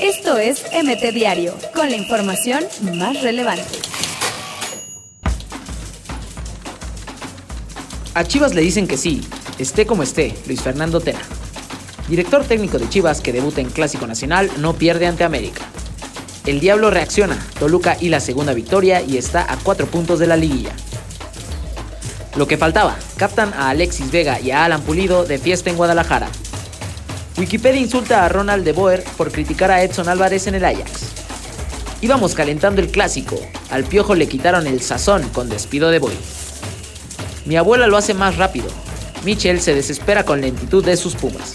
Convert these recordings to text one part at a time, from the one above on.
Esto es MT Diario, con la información más relevante. A Chivas le dicen que sí, esté como esté, Luis Fernando Tena. Director técnico de Chivas que debuta en Clásico Nacional no pierde ante América. El Diablo reacciona, Toluca y la segunda victoria y está a cuatro puntos de la liguilla. Lo que faltaba, captan a Alexis Vega y a Alan Pulido de fiesta en Guadalajara. Wikipedia insulta a Ronald de Boer por criticar a Edson Álvarez en el Ajax. Íbamos calentando el clásico, al piojo le quitaron el sazón con despido de Boy. Mi abuela lo hace más rápido. Michel se desespera con lentitud de sus pumas.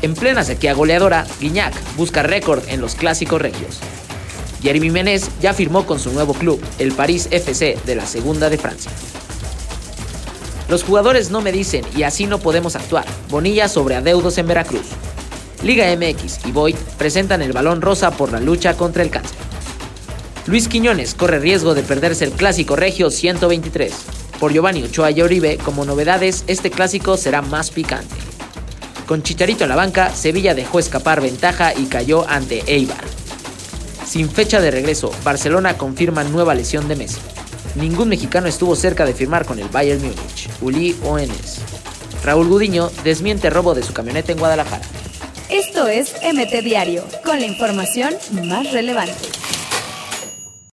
En plena sequía goleadora, Guiñac busca récord en los clásicos regios. Jeremy Menez ya firmó con su nuevo club, el París FC de la Segunda de Francia. Los jugadores no me dicen y así no podemos actuar. Bonilla sobre adeudos en Veracruz. Liga MX y Boyd presentan el balón rosa por la lucha contra el cáncer. Luis Quiñones corre riesgo de perderse el clásico regio 123. Por Giovanni Ochoa y Oribe, como novedades, este clásico será más picante. Con Chicharito en la banca, Sevilla dejó escapar ventaja y cayó ante Eibar. Sin fecha de regreso, Barcelona confirma nueva lesión de Messi. Ningún mexicano estuvo cerca de firmar con el Bayern Múnich, Uli Oenes. Raúl Gudiño desmiente robo de su camioneta en Guadalajara. Esto es MT Diario, con la información más relevante.